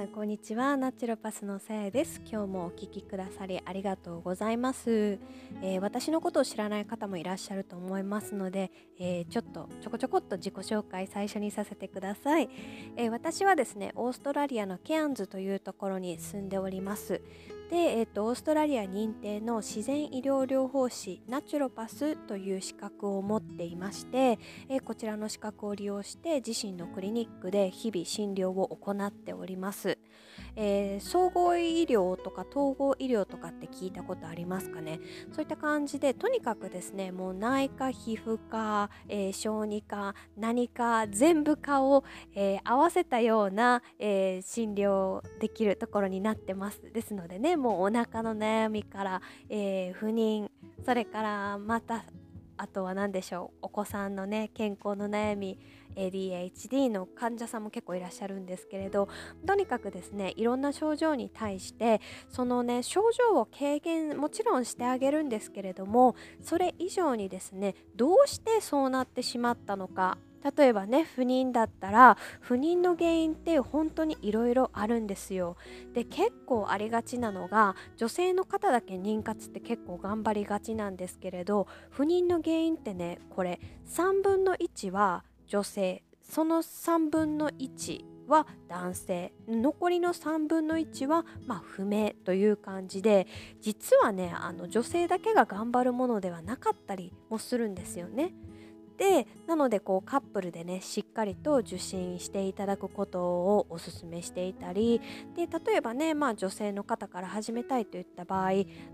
さんこんにちは。ナチュロパスのさやです。今日もお聞きくださりありがとうございます、えー、私のことを知らない方もいらっしゃると思いますので、えー、ちょっとちょこちょこっと自己紹介最初にさせてください、えー、私はですねオーストラリアのケアンズというところに住んでおります。で、えーと、オーストラリア認定の自然医療療法士ナチュロパスという資格を持っていまして、えー、こちらの資格を利用して自身のクリニックで日々診療を行っております、えー、総合医療とか統合医療とかって聞いたことありますかね？そういった感じでとにかくですねもう内科皮膚科、えー、小児科何か全部科を、え合わせたような、え診療できるところになってます。ですのでねもうお腹の悩みから、え、不妊それからまたあとは何でしょう。お子さんのね健康の悩み ADHD の患者さんも結構いらっしゃるんですけれどとにかくですねいろんな症状に対してそのね症状を軽減もちろんしてあげるんですけれどもそれ以上にですねどうしてそうなってしまったのか例えばね不妊だったら不妊の原因って本当にいろいろあるんですよで結構ありがちなのが女性の方だけ妊活って結構頑張りがちなんですけれど不妊の原因ってねこれ3分の1は女性その3分の1は男性残りの3分の1は、まあ、不明という感じで実はねあの女性だけが頑張るものではなかったりもするんですよね。でなのでこうカップルでねしっかりと受診していただくことをおすすめしていたりで例えばね、まあ、女性の方から始めたいといった場合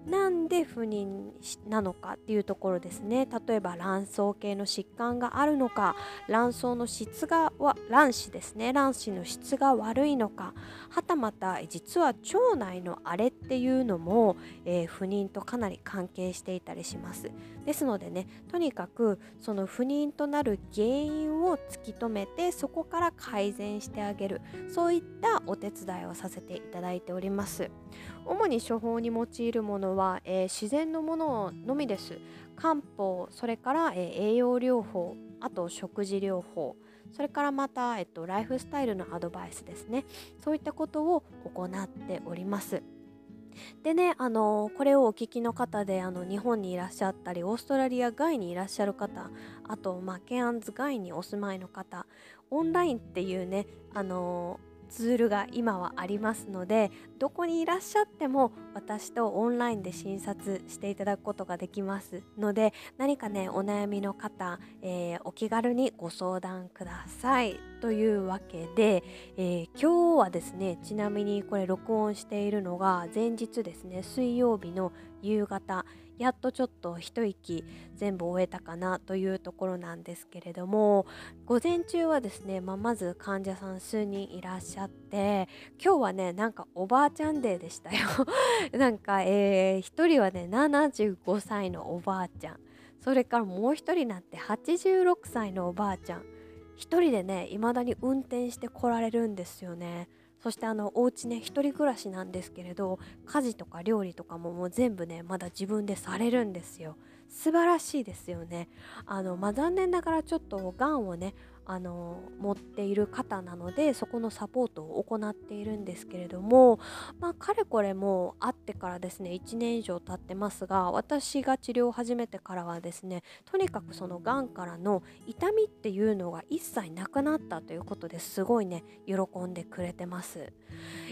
なんで不妊なのかっていうところですね。例えば卵巣系の疾患があるのか卵巣の質がは卵子ですね。卵子の質が悪いのか。はたまた実は腸内の荒れっていうのも、えー、不妊とかなり関係していたりします。ですのでねとにかくその不妊となる原因を突き止めてそこから改善してあげる。そういったお手伝いをさせていただいております。主に処方に用いるものは、えー、自然のもののみです。漢方それから、えー、栄養療法あと食事療法。それからまた、えっと、ライフスタイルのアドバイスですね。そういったことを行っております。でねあのこれをお聞きの方であの日本にいらっしゃったりオーストラリア外にいらっしゃる方あと、まあ、ケアンズ外にお住まいの方オンラインっていうねあのツールが今はありますのでどこにいらっしゃっても私とオンラインで診察していただくことができますので何かねお悩みの方、えー、お気軽にご相談ください。というわけで、えー、今日はですねちなみにこれ録音しているのが前日ですね水曜日の夕方。やっとちょっと一息全部終えたかなというところなんですけれども午前中はですね、まあ、まず患者さん数人いらっしゃって今日はねなんかおばあちゃんデーでしたよ。なんか、えー、1人はね75歳のおばあちゃん。それからもう1人なって86歳のおばあちゃん。1人でね未だに運転してこられるんですよね。そしてあのお家ね一人暮らしなんですけれど家事とか料理とかももう全部ねまだ自分でされるんですよ。素晴らしいですよね。あのまあ残念ながらちょっとがんをねあの持っている方なのでそこのサポートを行っているんですけれどもまあかれこれも会ってからですね1年以上経ってますが私が治療を始めてからはですねとにかくそのがんからの痛みっていうのが一切なくなったということですごいね喜んでくれてます。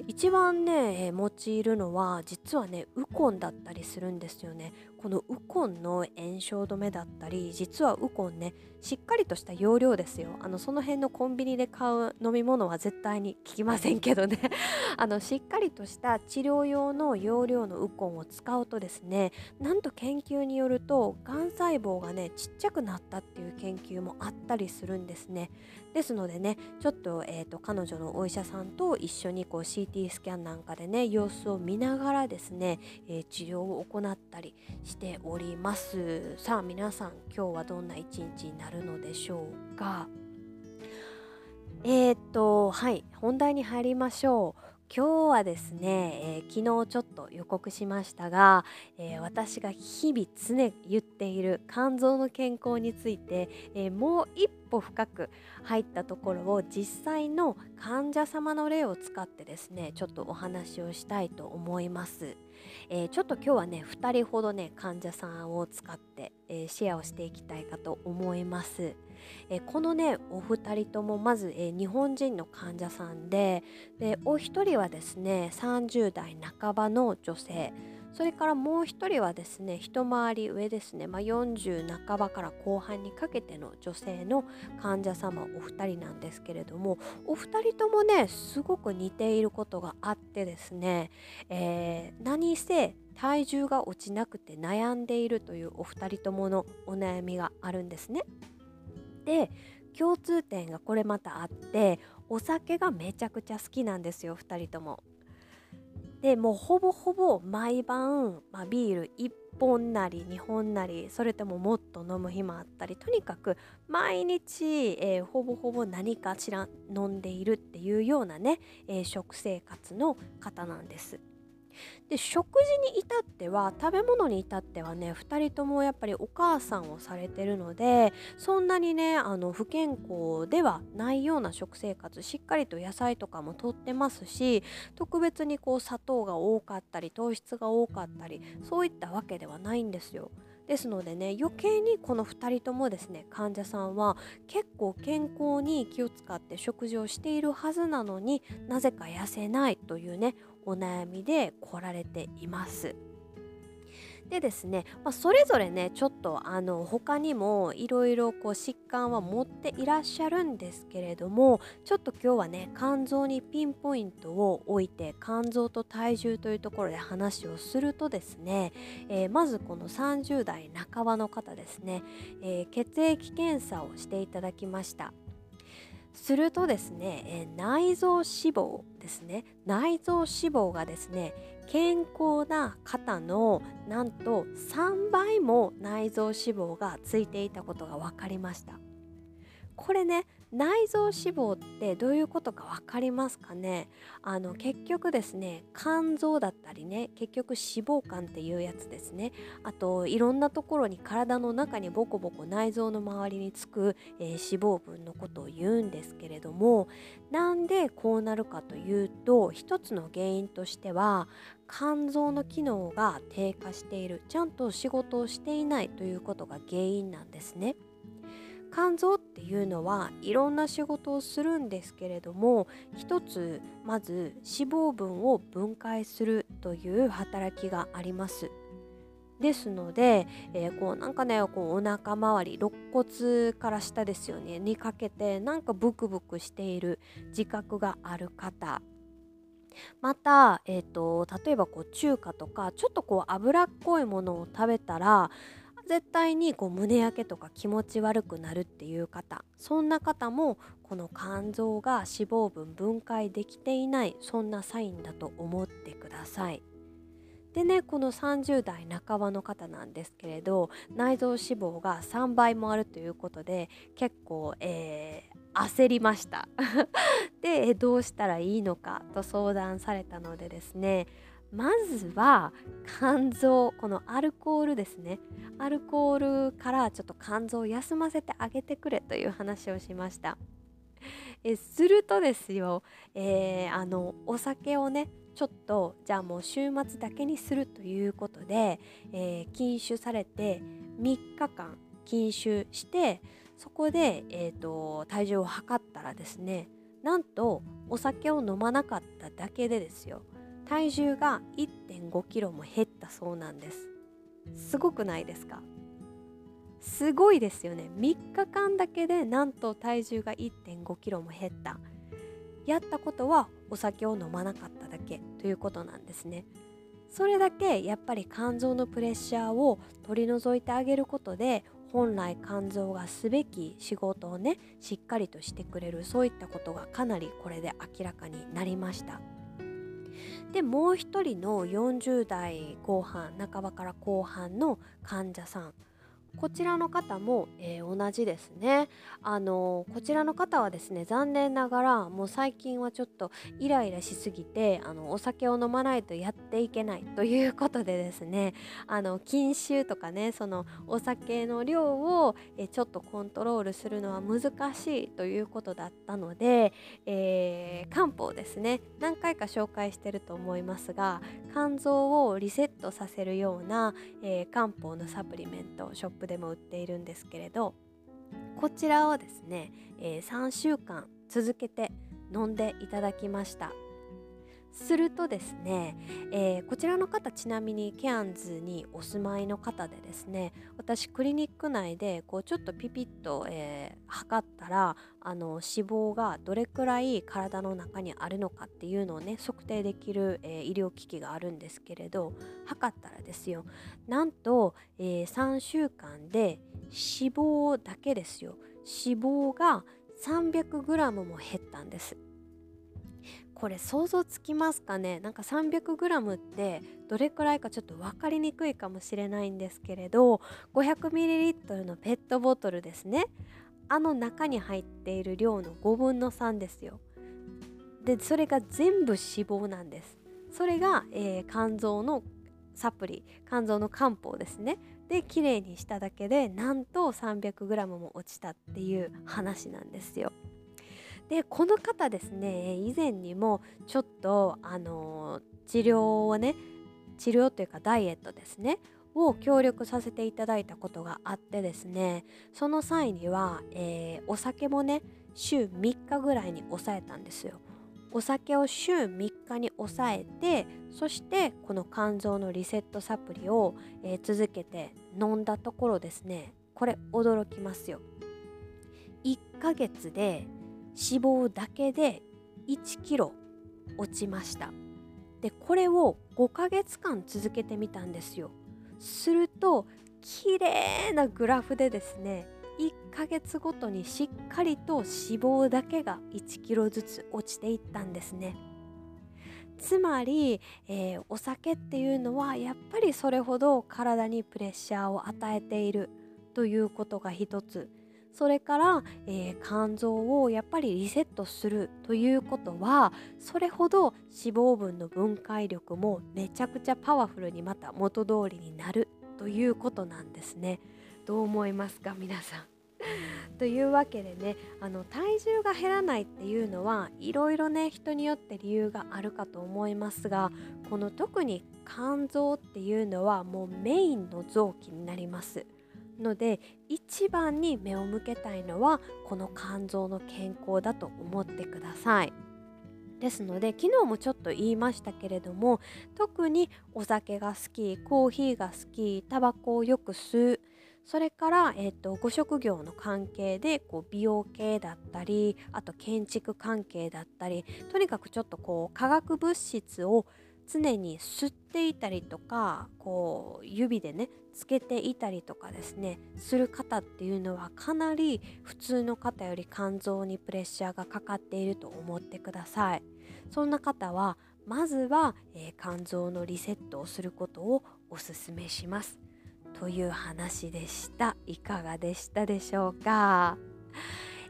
一番ね用いるのは実はねウコンだったりするんですよね。このウコンの炎症止めだったり実はウコンねしっかりとした容量ですよ。あのその辺のコンビニで買う飲み物は絶対に効きませんけどね。あのしっかりとした治療用の容量のウコンを使うとですねなんと研究によるとがん細胞がねちっちゃくなったっていう研究もあったりするんですね。ですのでねちょっと,、えーと、彼女のお医者さんと一緒にこう CT スキャンなんかでね様子を見ながらですね、えー、治療を行ったりしております。さあ皆さん今日はどんな一日になるのでしょうか？えー、っとはい本題に入りましょう。今日はですね、えー、昨日ちょっと予告しましたが、えー、私が日々常言っている肝臓の健康について、えー、もう一歩深く入ったところを実際の患者様の例を使ってですねちょっとお話をしたいと思います。えー、ちょっと今日はね2人ほどね患者さんを使って、えー、シェアをしていきたいかと思います。えー、このねお二人ともまず、え日本人の患者さんででお一人はですね30代半ばの女性それからもう一人はですね一回り上ですね、まあ、40半ばから後半にかけての女性の患者様お二人なんですけれどもお二人ともねすごく似ていることがあってですね、えー、何せ体重が落ちなくて悩んでいるというお二人とものお悩みがあるんですね。で共通点がこれまたあってお酒がめちゃくちゃ好きなんですよ2人とも。でもうほぼほぼ毎晩、まあ、ビール1本なり2本なりそれとももっと飲む日もあったりとにかく毎日、えー、ほぼほぼ何かしら飲んでいるっていうようなね、えー、食生活の方なんです。で食事に至っては食べ物に至ってはね2人ともやっぱりお母さんをされてるのでそんなにねあの不健康ではないような食生活しっかりと野菜とかもとってますし特別にこう砂糖が多かったり糖質が多かったりそういったわけではないんですよ。ですのでね余計にこの2人ともですね患者さんは結構健康に気を使って食事をしているはずなのになぜか痩せないというねお悩みで来られています。でですね、まあ、それぞれねちょっとあの他にもいろいろ疾患は持っていらっしゃるんですけれどもちょっと今日はね肝臓にピンポイントを置いて肝臓と体重というところで話をするとですね、えー、まずこの30代半ばの方ですね、えー、血液検査をしていただきました。するとですね、え内臓脂肪ですね。内臓脂肪がですね健康な方のなんと3倍も内臓脂肪がついていたことが分かりました。これね内臓脂肪ってどういうことか分かりますかね？あの結局ですね肝臓だったりね結局脂肪肝っていうやつですね。あといろんなところに体の中にボコボコ内臓の周りにつく、えー、脂肪分のことを言うんですけれどもなんでこうなるかというと一つの原因としては肝臓の機能が低下している。ちゃんと仕事をしていないということが原因なんですね。肝臓っていうのはいろんな仕事をするんですけれども一つまず脂肪分を分解するという働きがあります。ですので、えー、こうなんかねこうお腹周り肋骨から下ですよねにかけてなんかブクブクしている自覚がある方また、えーと例えばこう中華とかちょっとこう脂っこいものを食べたら絶対にこう胸焼けとか気持ち悪くなるっていう方そんな方もこの肝臓が脂肪分分解できていないそんなサインだと思ってください。でねこの30代半ばの方なんですけれど内臓脂肪が3倍もあるということで結構、えー、焦りました でどうしたらいいのかと相談されたのでですねまずは肝臓このアルコールですね。アルコールからちょっと肝臓を休ませてあげてくれという話をしました。えするとですよ、えー、あのお酒をねちょっとじゃあもう週末だけにするということで、えー、禁酒されて3日間禁酒してそこで、えーと体重を測ったらですねなんとお酒を飲まなかっただけでですよ。体重が1.5キロも減ったそうなんです。すごくないですか？すごいですよね。3日間だけでなんと体重が1.5キロも減った。やったことはお酒を飲まなかっただけということなんですね。それだけやっぱり肝臓のプレッシャーを取り除いてあげることで本来肝臓がすべき仕事をねしっかりとしてくれる。そういったことがかなりこれで明らかになりました。でもう一人の40代後半半ばから後半の患者さん。こちらの方も、えー、同じですね。あのこちらの方はですね残念ながらもう最近はちょっとイライラしすぎてあのお酒を飲まないとやっていけないということでですね。あの禁酒とかねそのお酒の量を、え、ちょっとコントロールするのは難しいということだったので、えー、漢方ですね。何回か紹介してると思いますが肝臓をリセットさせるような、えー、漢方のサプリメントショップでも売っているんですけれどこちらをですね、えー、3週間続けて飲んでいただきました。するとですね、えー、こちらの方ちなみにケアンズにお住まいの方でですね私クリニック内でこうちょっとピピッと、えー、測ったらあの脂肪がどれくらい体の中にあるのかっていうのをね測定できる、えー、医療機器があるんですけれど測ったらですよなんと、え3週間で脂肪だけですよ。脂肪が 300g も減ったんです。これ想像つきますかね？なんか 300g ってどれくらいかちょっと分かりにくいかもしれないんですけれど 500ml のペットボトルですね。あの中に入っている量の5分の3ですよ。でそれが全部脂肪なんです。それが、えー、肝臓のサプリ肝臓の漢方ですね。で綺麗にしただけでなんと 300g も落ちたっていう話なんですよ。でこの方ですね以前にもちょっとあの治療をね治療というかダイエットですねを協力させていただいたことがあってですねその際には、えー、お酒もね週3日ぐらいに抑えたんですよ。お酒を週3日に抑えてそしてこの肝臓のリセットサプリを、えー、続けて飲んだところですねこれ驚きますよ1ヶ月で脂肪だけで1キロ落ちました。でこれを5ヶ月間続けてみたんですよ。すると綺麗なグラフでですね1ヶ月ごとにしっかりと脂肪だけが1キロずつ落ちていったんですね。つまり、えー、お酒っていうのはやっぱりそれほど体にプレッシャーを与えているということが一つ。それから、えー、肝臓をやっぱりリセットするということはそれほど脂肪分の分解力もめちゃくちゃパワフルにまた元通りになるということなんですね。どう思いますか皆さん。というわけでねあの体重が減らないっていうのはいろいろね人によって理由があるかと思いますがこの特に肝臓っていうのはもうメインの臓器になります。ので一番に目を向けたいのはこの肝臓の健康だと思ってください。ですので昨日もちょっと言いましたけれども特にお酒が好きコーヒーが好きタバコをよく吸うそれから、えーと、ご職業の関係でこう美容系だったりあと建築関係だったりとにかくちょっとこう化学物質を常に吸っていたりとかこう指でねつけていたりとかですねする方っていうのはかなり普通の方より肝臓にプレッシャーがかかっていると思ってください。そんな方はまずは、えー、肝臓のリセットをすることをおすすめします。という話でした。いかがでしたでしょうか？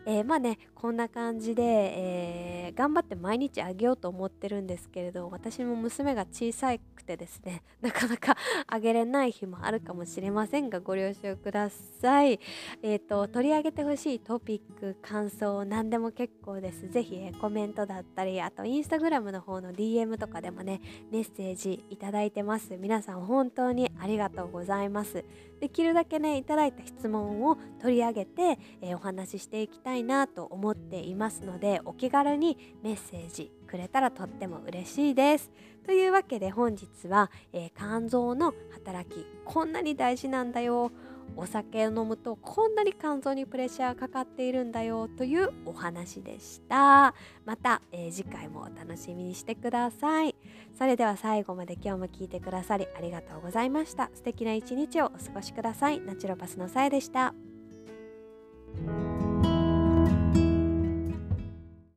えー、まあねこんな感じで、えー、頑張って毎日あげようと思ってるんですけれど私も娘が小さくてですね なかなかあげれない日もあるかもしれませんがご了承ください。えーと、取り上げてほしいトピック感想何でも結構です。ぜひ、えー、コメントだったりあとインスタグラムの方の DM とかでもねメッセージいただいてます。皆さん本当にありがとうございます。できるだけねいただいた質問を取り上げて、えー、お話ししていきたいなと思っていますのでお気軽にメッセージくれたらとっても嬉しいです。というわけで本日は、えー、肝臓の働きこんなに大事なんだよ。お酒を飲むとこんなに肝臓にプレッシャーかかっているんだよ。というお話でした。また、えー、次回もお楽しみにしてください。それでは最後まで今日も聞いてくださりありがとうございました。素敵な一日をお過ごしください。ナチュロパスのさえでした。